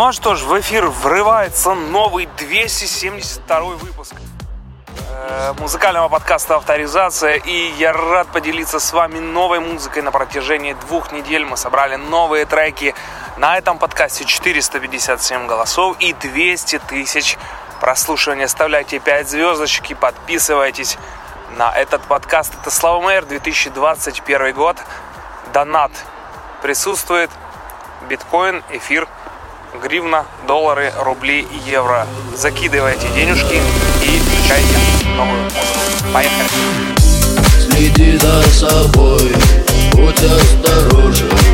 Ну а что ж, в эфир врывается новый 272 выпуск э, музыкального подкаста «Авторизация». И я рад поделиться с вами новой музыкой на протяжении двух недель. Мы собрали новые треки. На этом подкасте 457 голосов и 200 тысяч прослушиваний. Оставляйте 5 звездочек и подписывайтесь на этот подкаст. Это Слава Мэйр, 2021 год. Донат присутствует. Биткоин, эфир – гривна, доллары, рубли, евро. Закидывайте денежки и включайте новую музыку. Поехали! Следи за собой, будь осторожен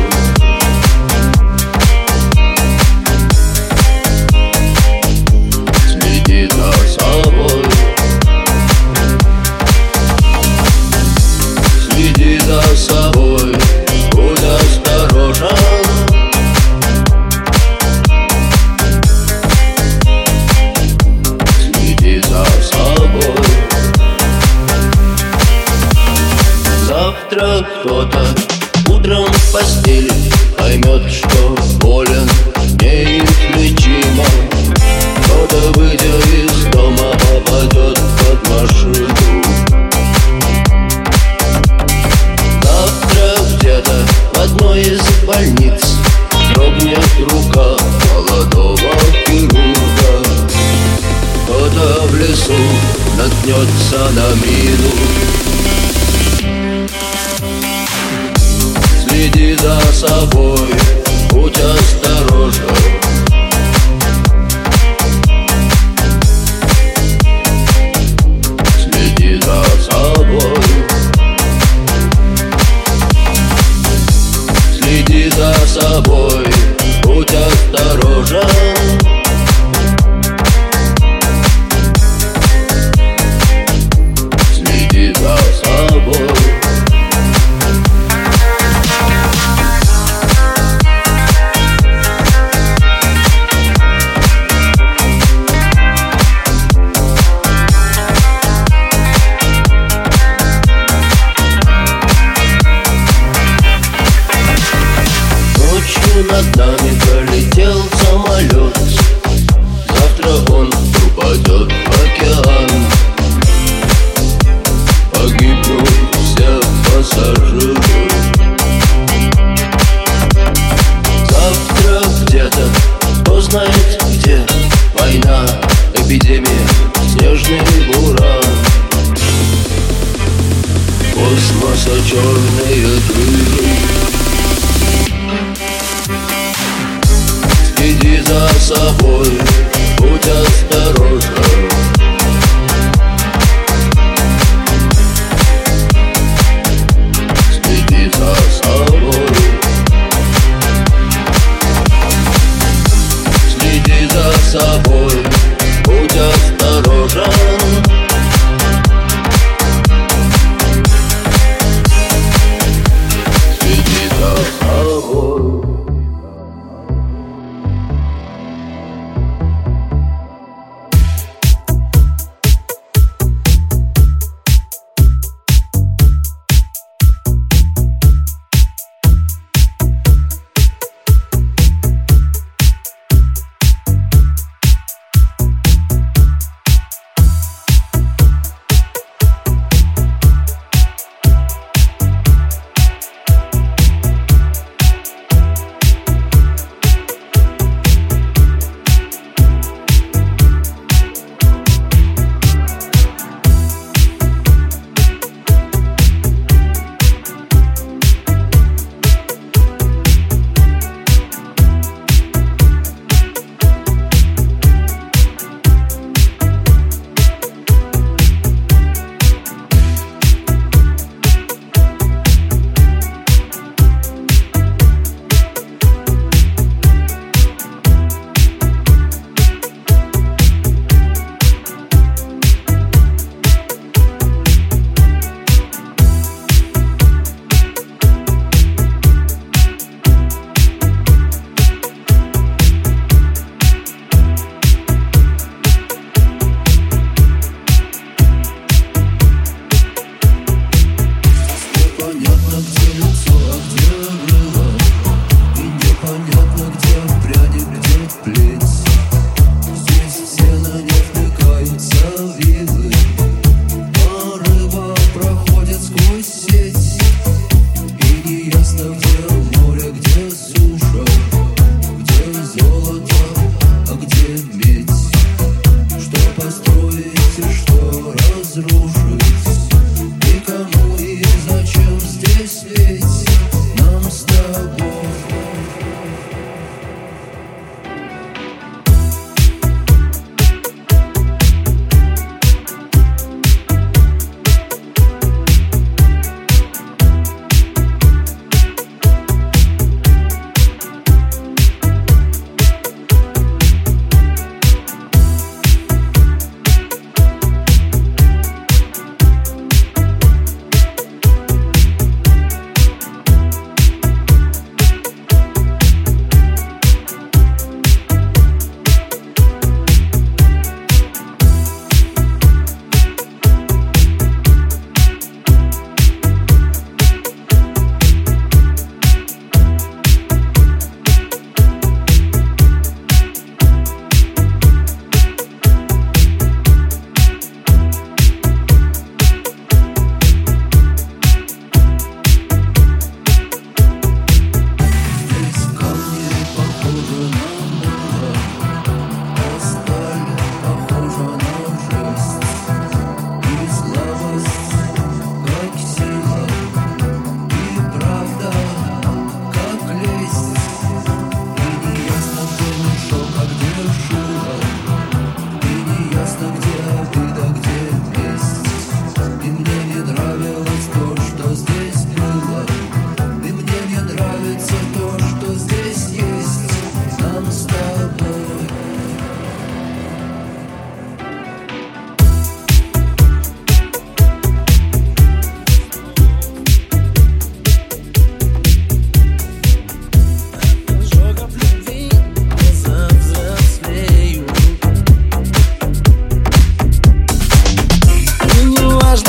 love. Непонятно, где лицо, а где крыло И непонятно, где пряник, где плеть.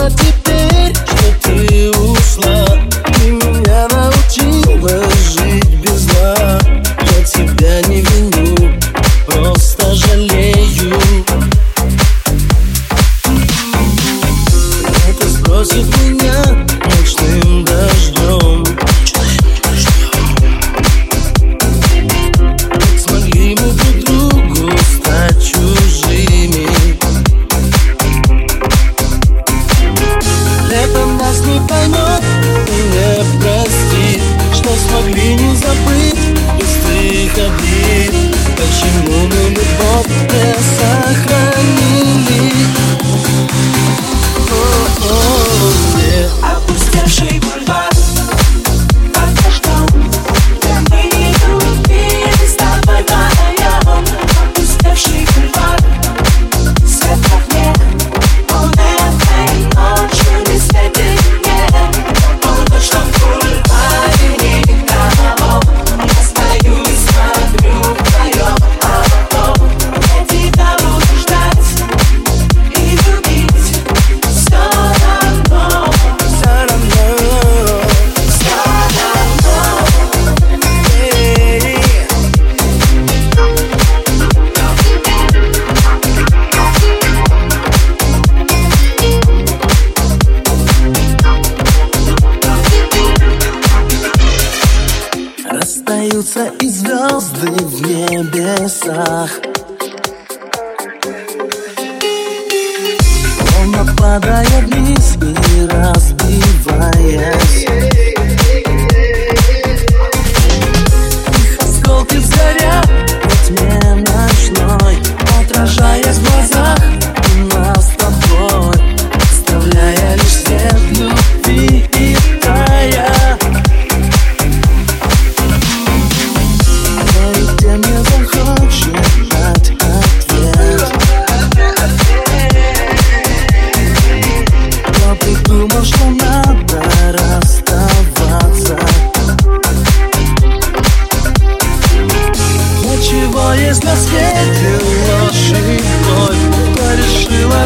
the deep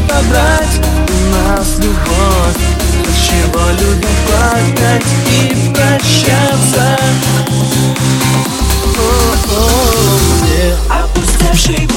отобрать у нас любовь От чего любят плакать и прощаться. О -о -о, опустевший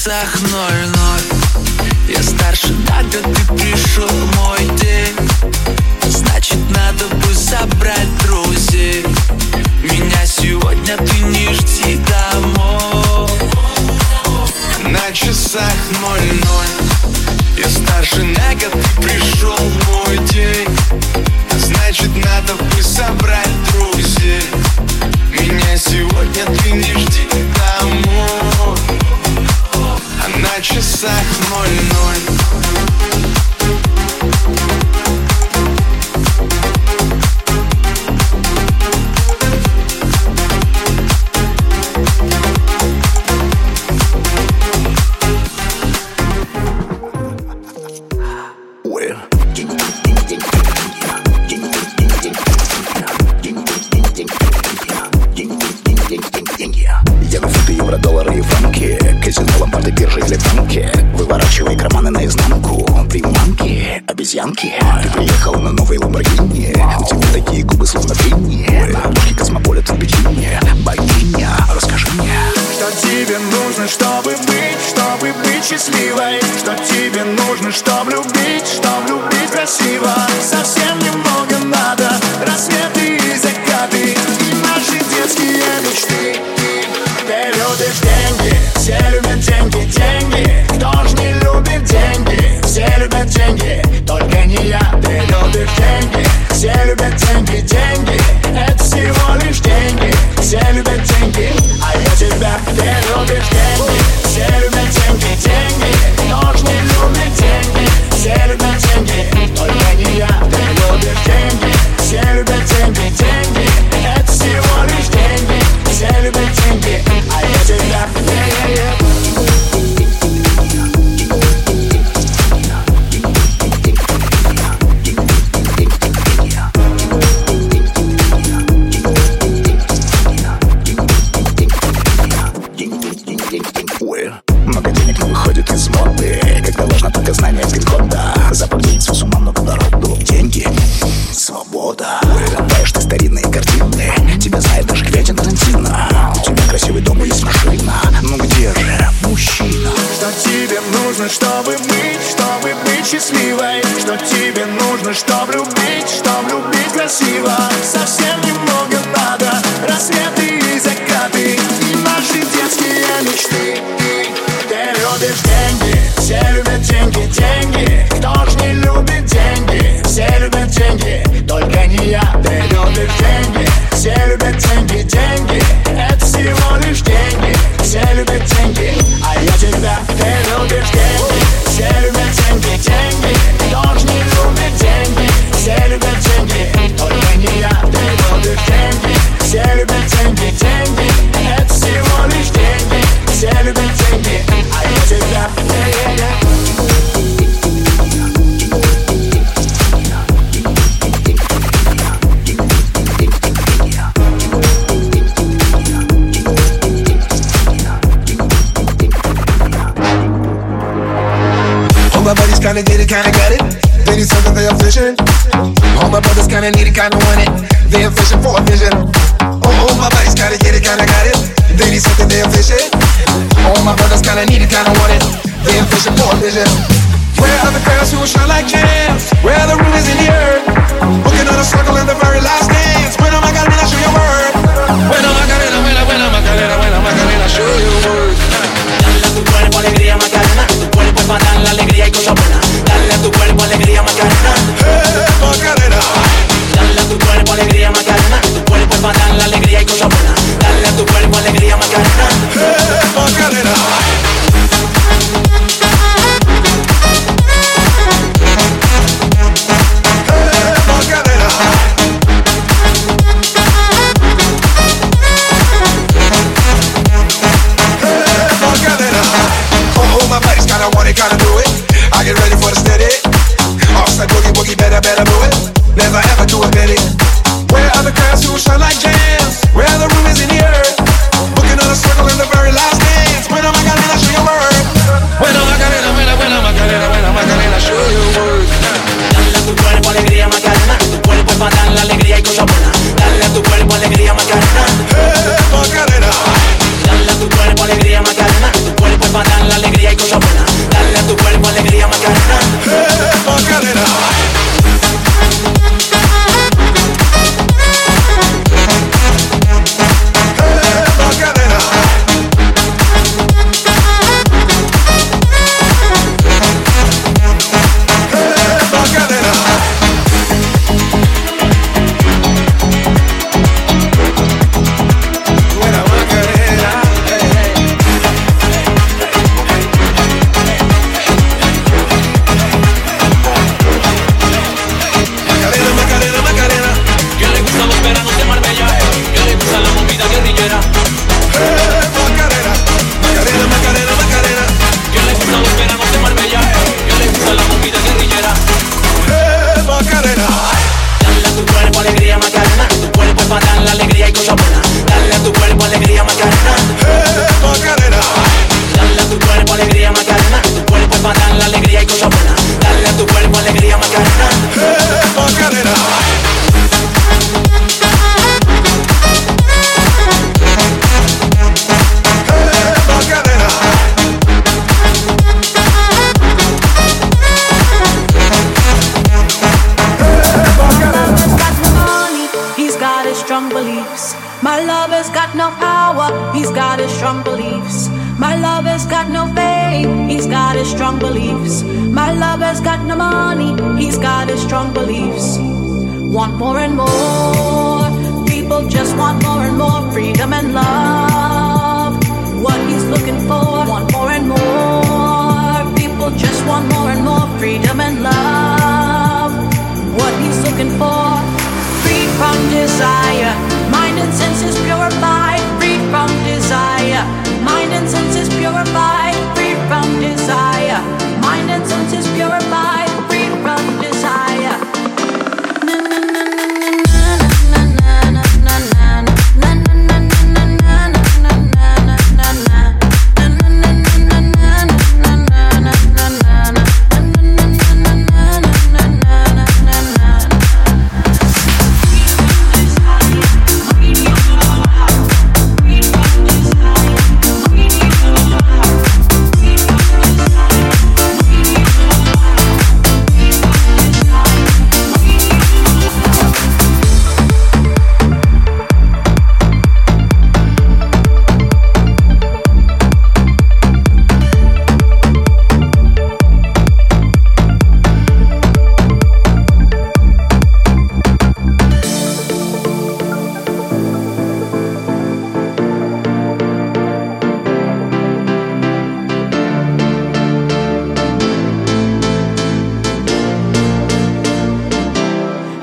часах ноль-ноль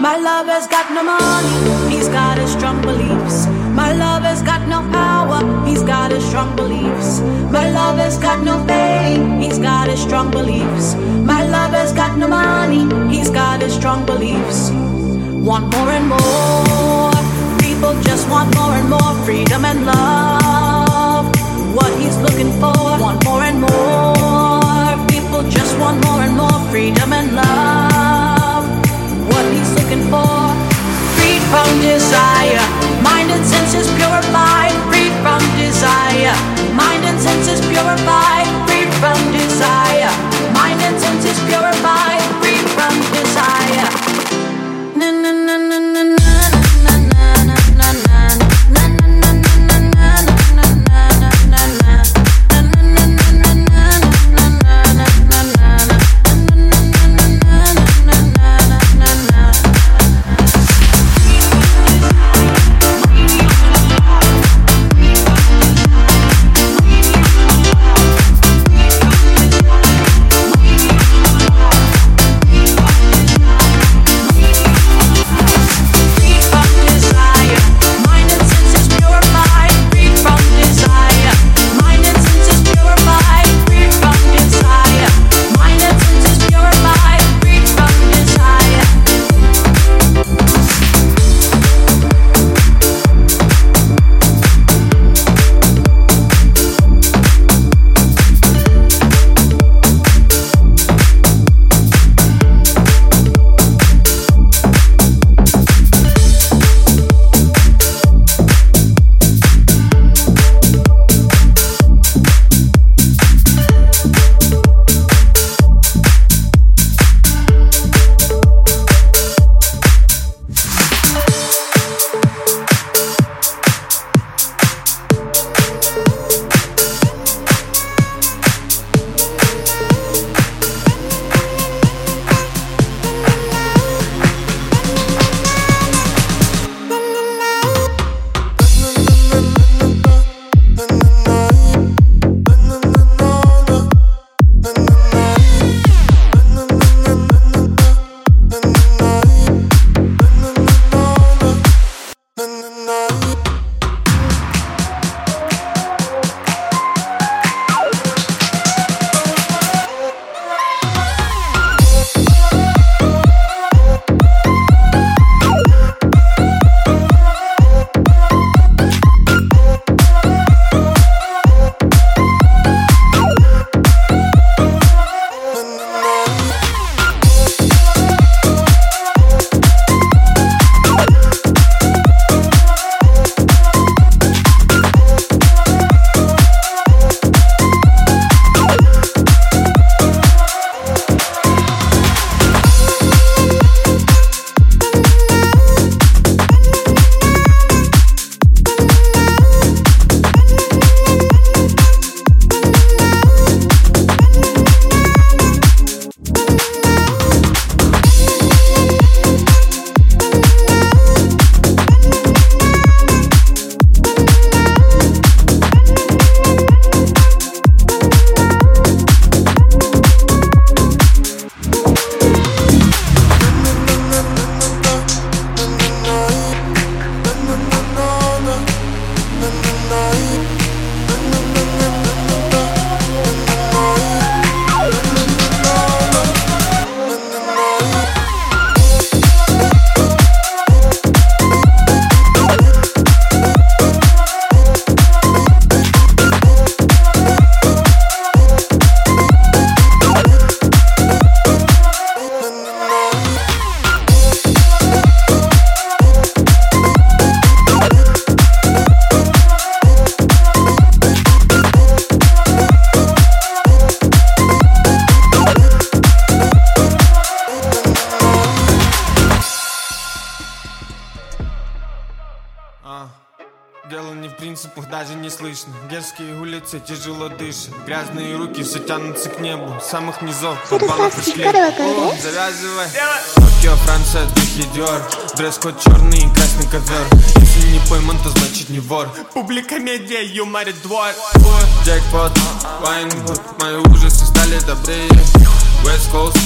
My lover's got no money, he's got his strong beliefs. My lover's got no power, he's got his strong beliefs. My lover's got no fame, he's got his strong beliefs. My lover's got no money, he's got his strong beliefs. Want more and more, people just want more and more freedom and love. What he's looking for, want more and more. People just want more and more freedom and love. desire. Mind and senses purified, free from desire. Mind and senses purified, free from desire. Mind and senses purified. Улицы тяжело дышат Грязные руки все тянутся к небу самых низов подвала пришли. Завязывай. Токио, Франция, духи Диор. Дресс-код черный и красный ковер Если не пойман, то значит не вор. Публика медиа, юморит двор. Джекпот, Вайнгуд Мои ужасы стали добрее. West Coast,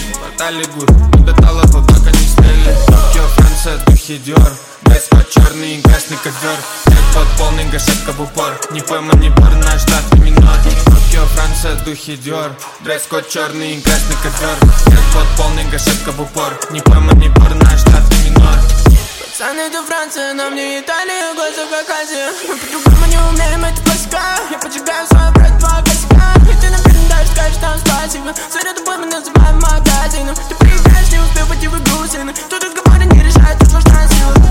Не до талого, пока не сняли Токио, Франция, духи Диор. Дресс-код черный и красный ковер Джекпот полный, гашетка в упор. Не пойман, не бор, наш штат минор. Токио, Франция, духи Диор. Дресс-код черный и красный ковер Джекпот полный, гашетка в упор. Не пойман, не бор, наш штат минор Пацаны, это Франция, но мне Италия, глаза как Азия Мы по-другому не умеем, это классика Я поджигаю свой брат, два косяка И ты нам передаешь, скажешь нам спасибо За тобой мы называем магазином. Ты приезжаешь, не успев пойти в игру Тут разговоры не решают, тут важна сила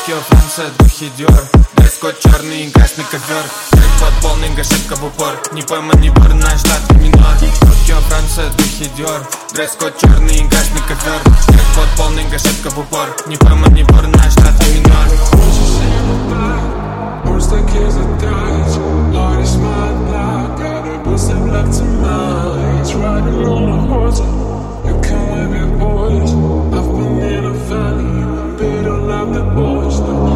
Токио, Франция, духи Диор Дресс-код черный и красный ковер Джекпот полный, гашетка в упор. Не пойман, не бор, наш штат минор. Токио, Франция, духи Диор Дресс-код черный и красный ковер Джекпот полный, гашетка в упор. Не пойман, не бор, наш штат минор. The boys Oh.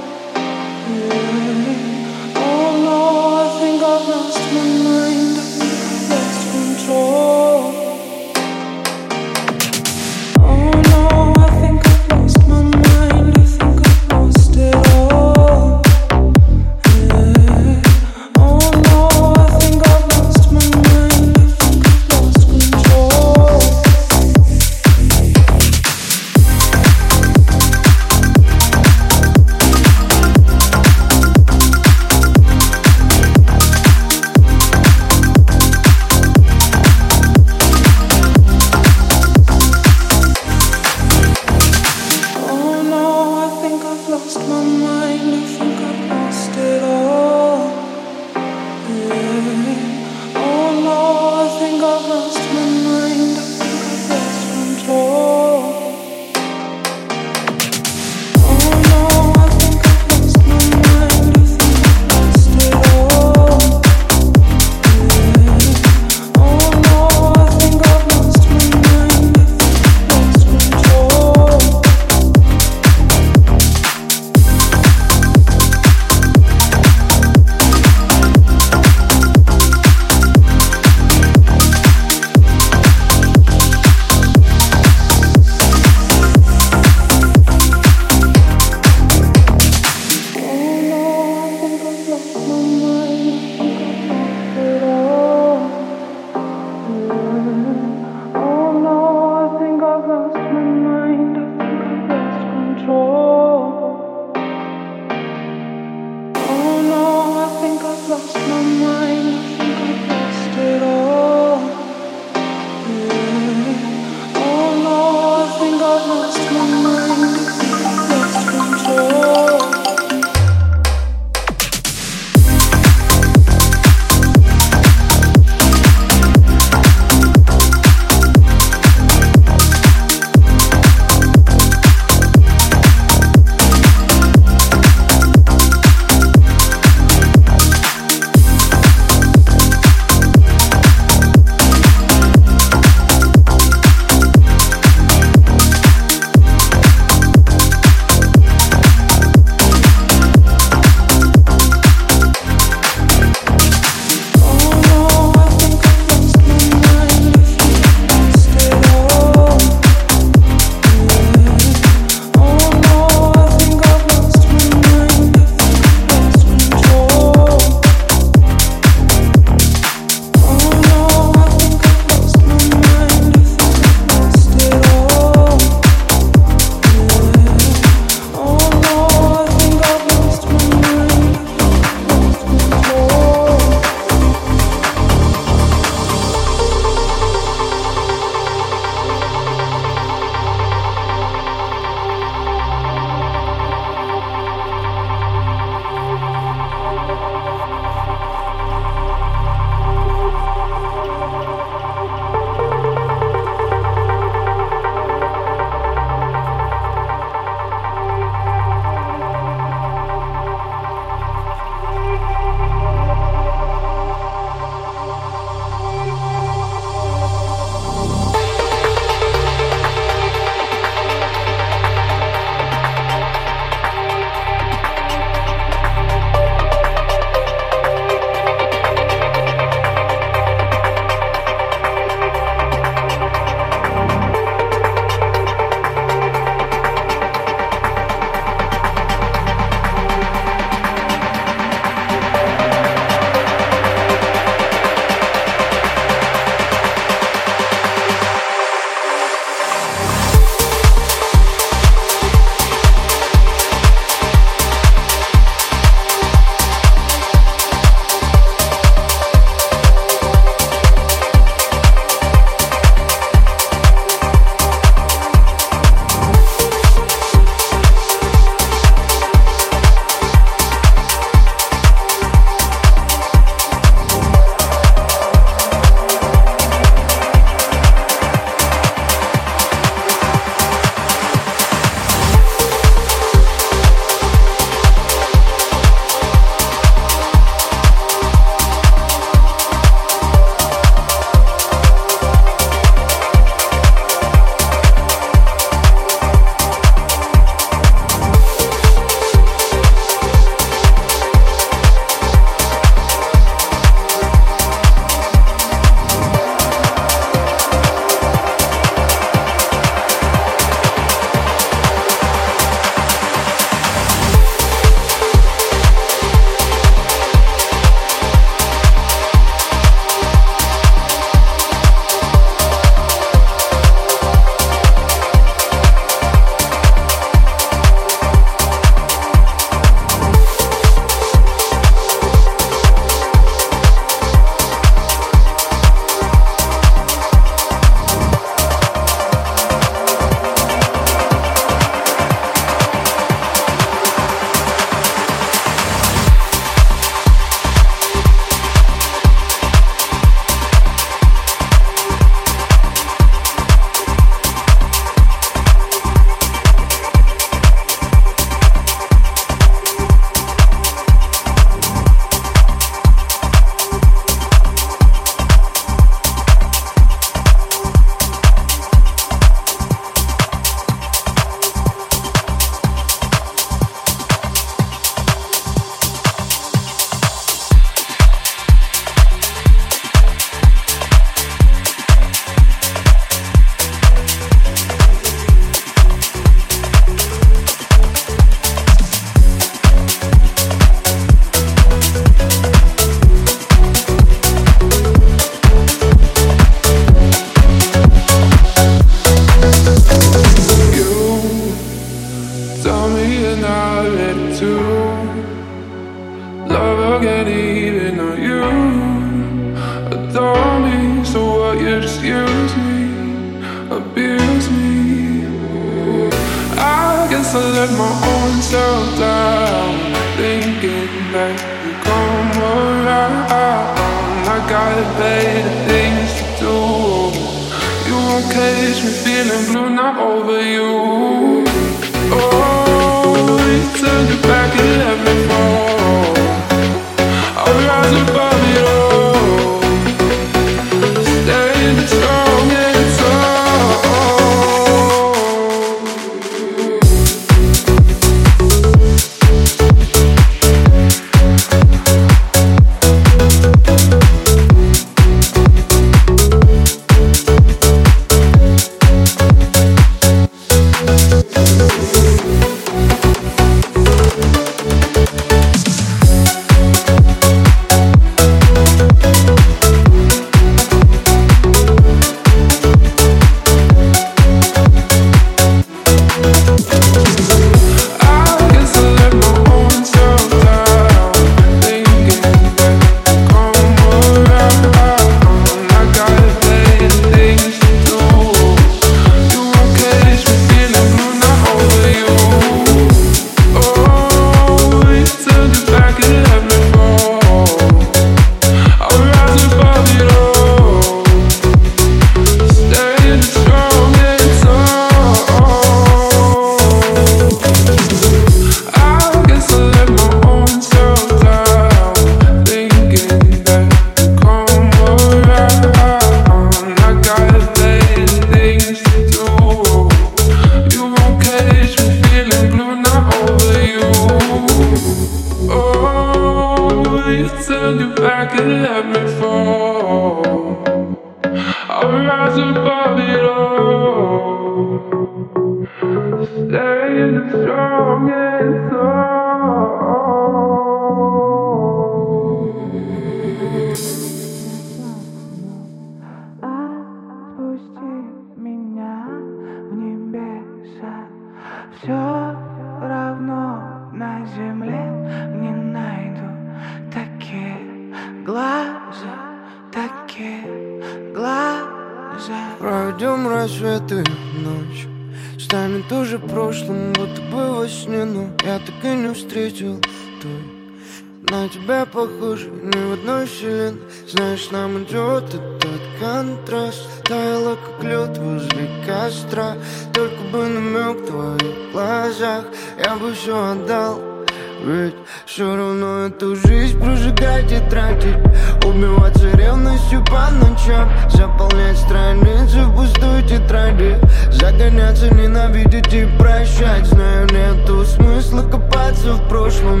учеб Заполнять страницы в пустую тетради. Загоняться, ненавидеть и прощать. Знаю, нету смысла копаться в прошлом.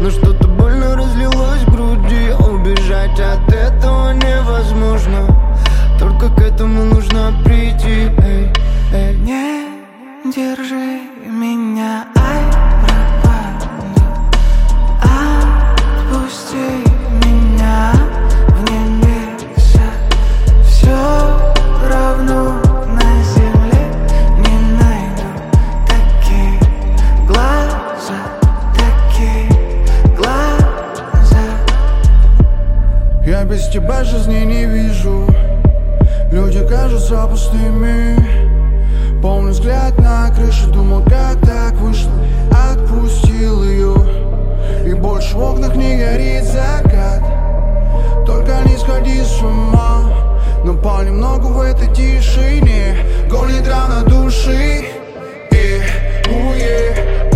Но что-то больно разлилось в груди. Убежать от этого невозможно. Только к этому нужно прийти. Эй, эй. Не держи меня, ай без тебя жизни не вижу. Люди кажутся пустыми. Помню взгляд на крышу, думал, как так вышло? Отпустил ее. И больше в окнах не горит закат. Только не сходи с ума. Но понемногу в этой тишине Гонит рана души. И, уе,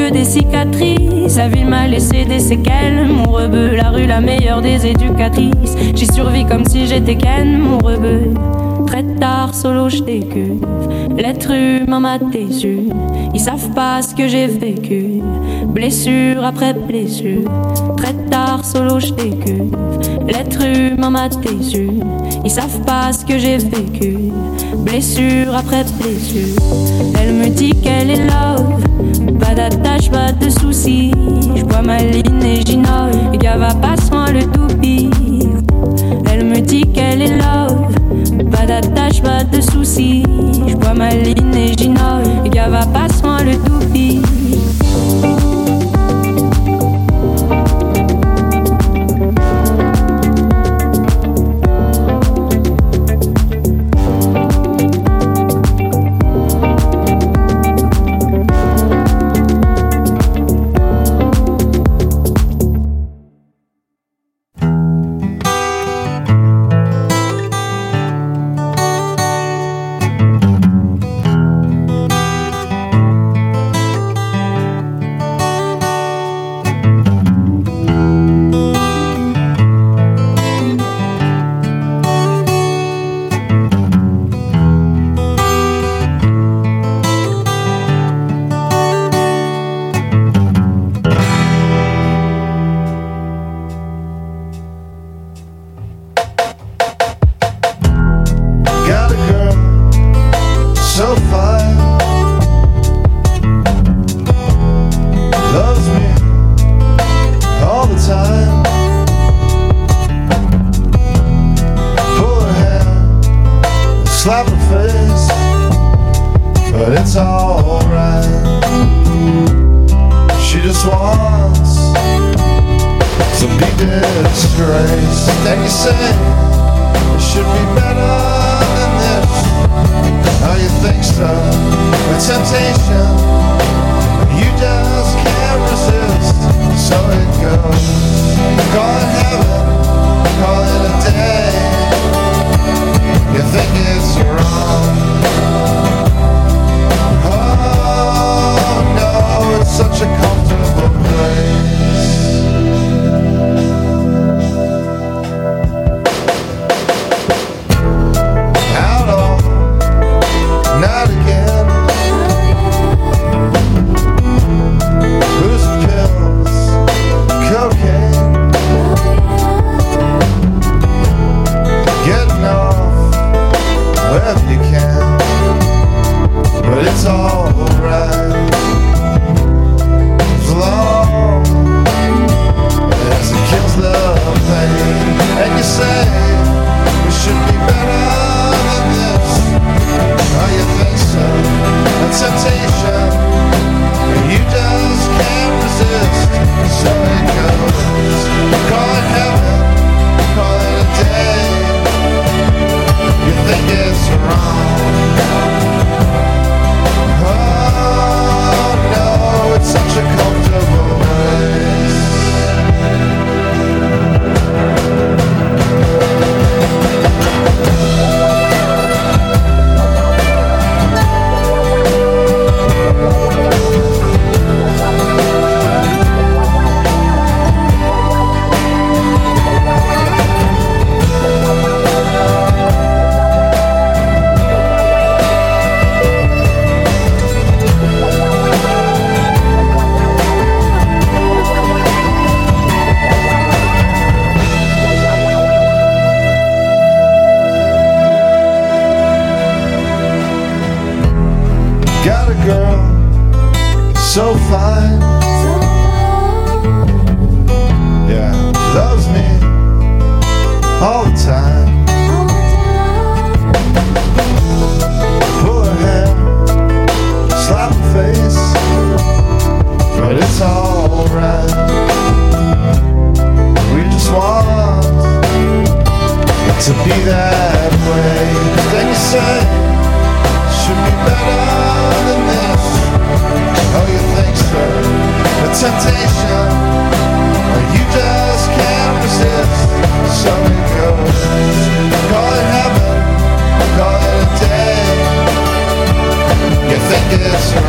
que des cicatrices. La vie m'a laissé des séquelles. Mon rebeu, la rue, la meilleure des éducatrices. J'y survis comme si j'étais Ken, mon rebeu. Très tard, solo, je décuve. L'être humain m'a déçu. Ils savent pas ce que j'ai vécu. Blessure après blessure. Très tard, solo, je décuve. L'être humain m'a déçu. Ils savent pas ce que j'ai vécu. Blessure après blessure. Elle me dit qu'elle est love. Pas d'attache, pas de soucis. Je bois ma ligne et j'innove. Le gars va pas sans le toupie. Elle me dit qu'elle est love. Pas d'attache, pas de soucis. Je bois ma ligne et j'innove. Le gars va pas sans le toupie. this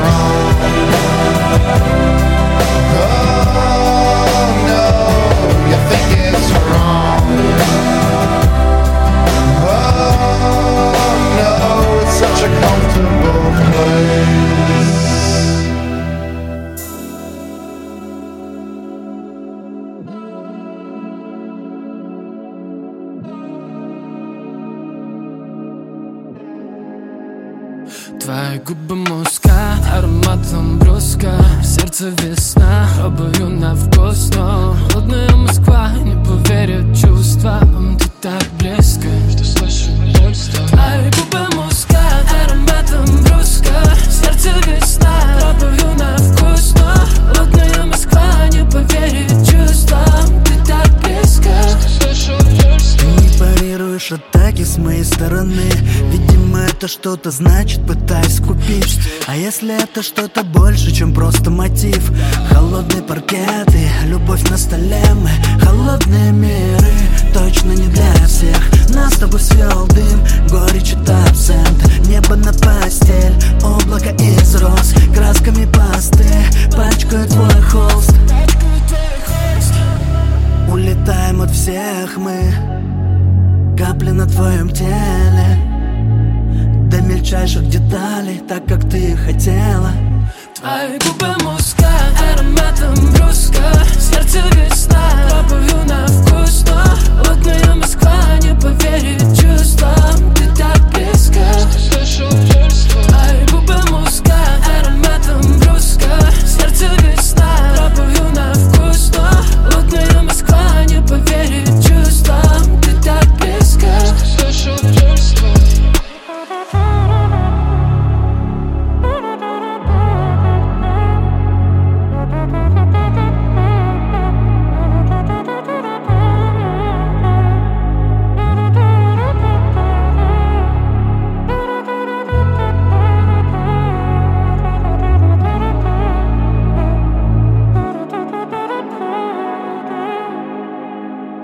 если это что-то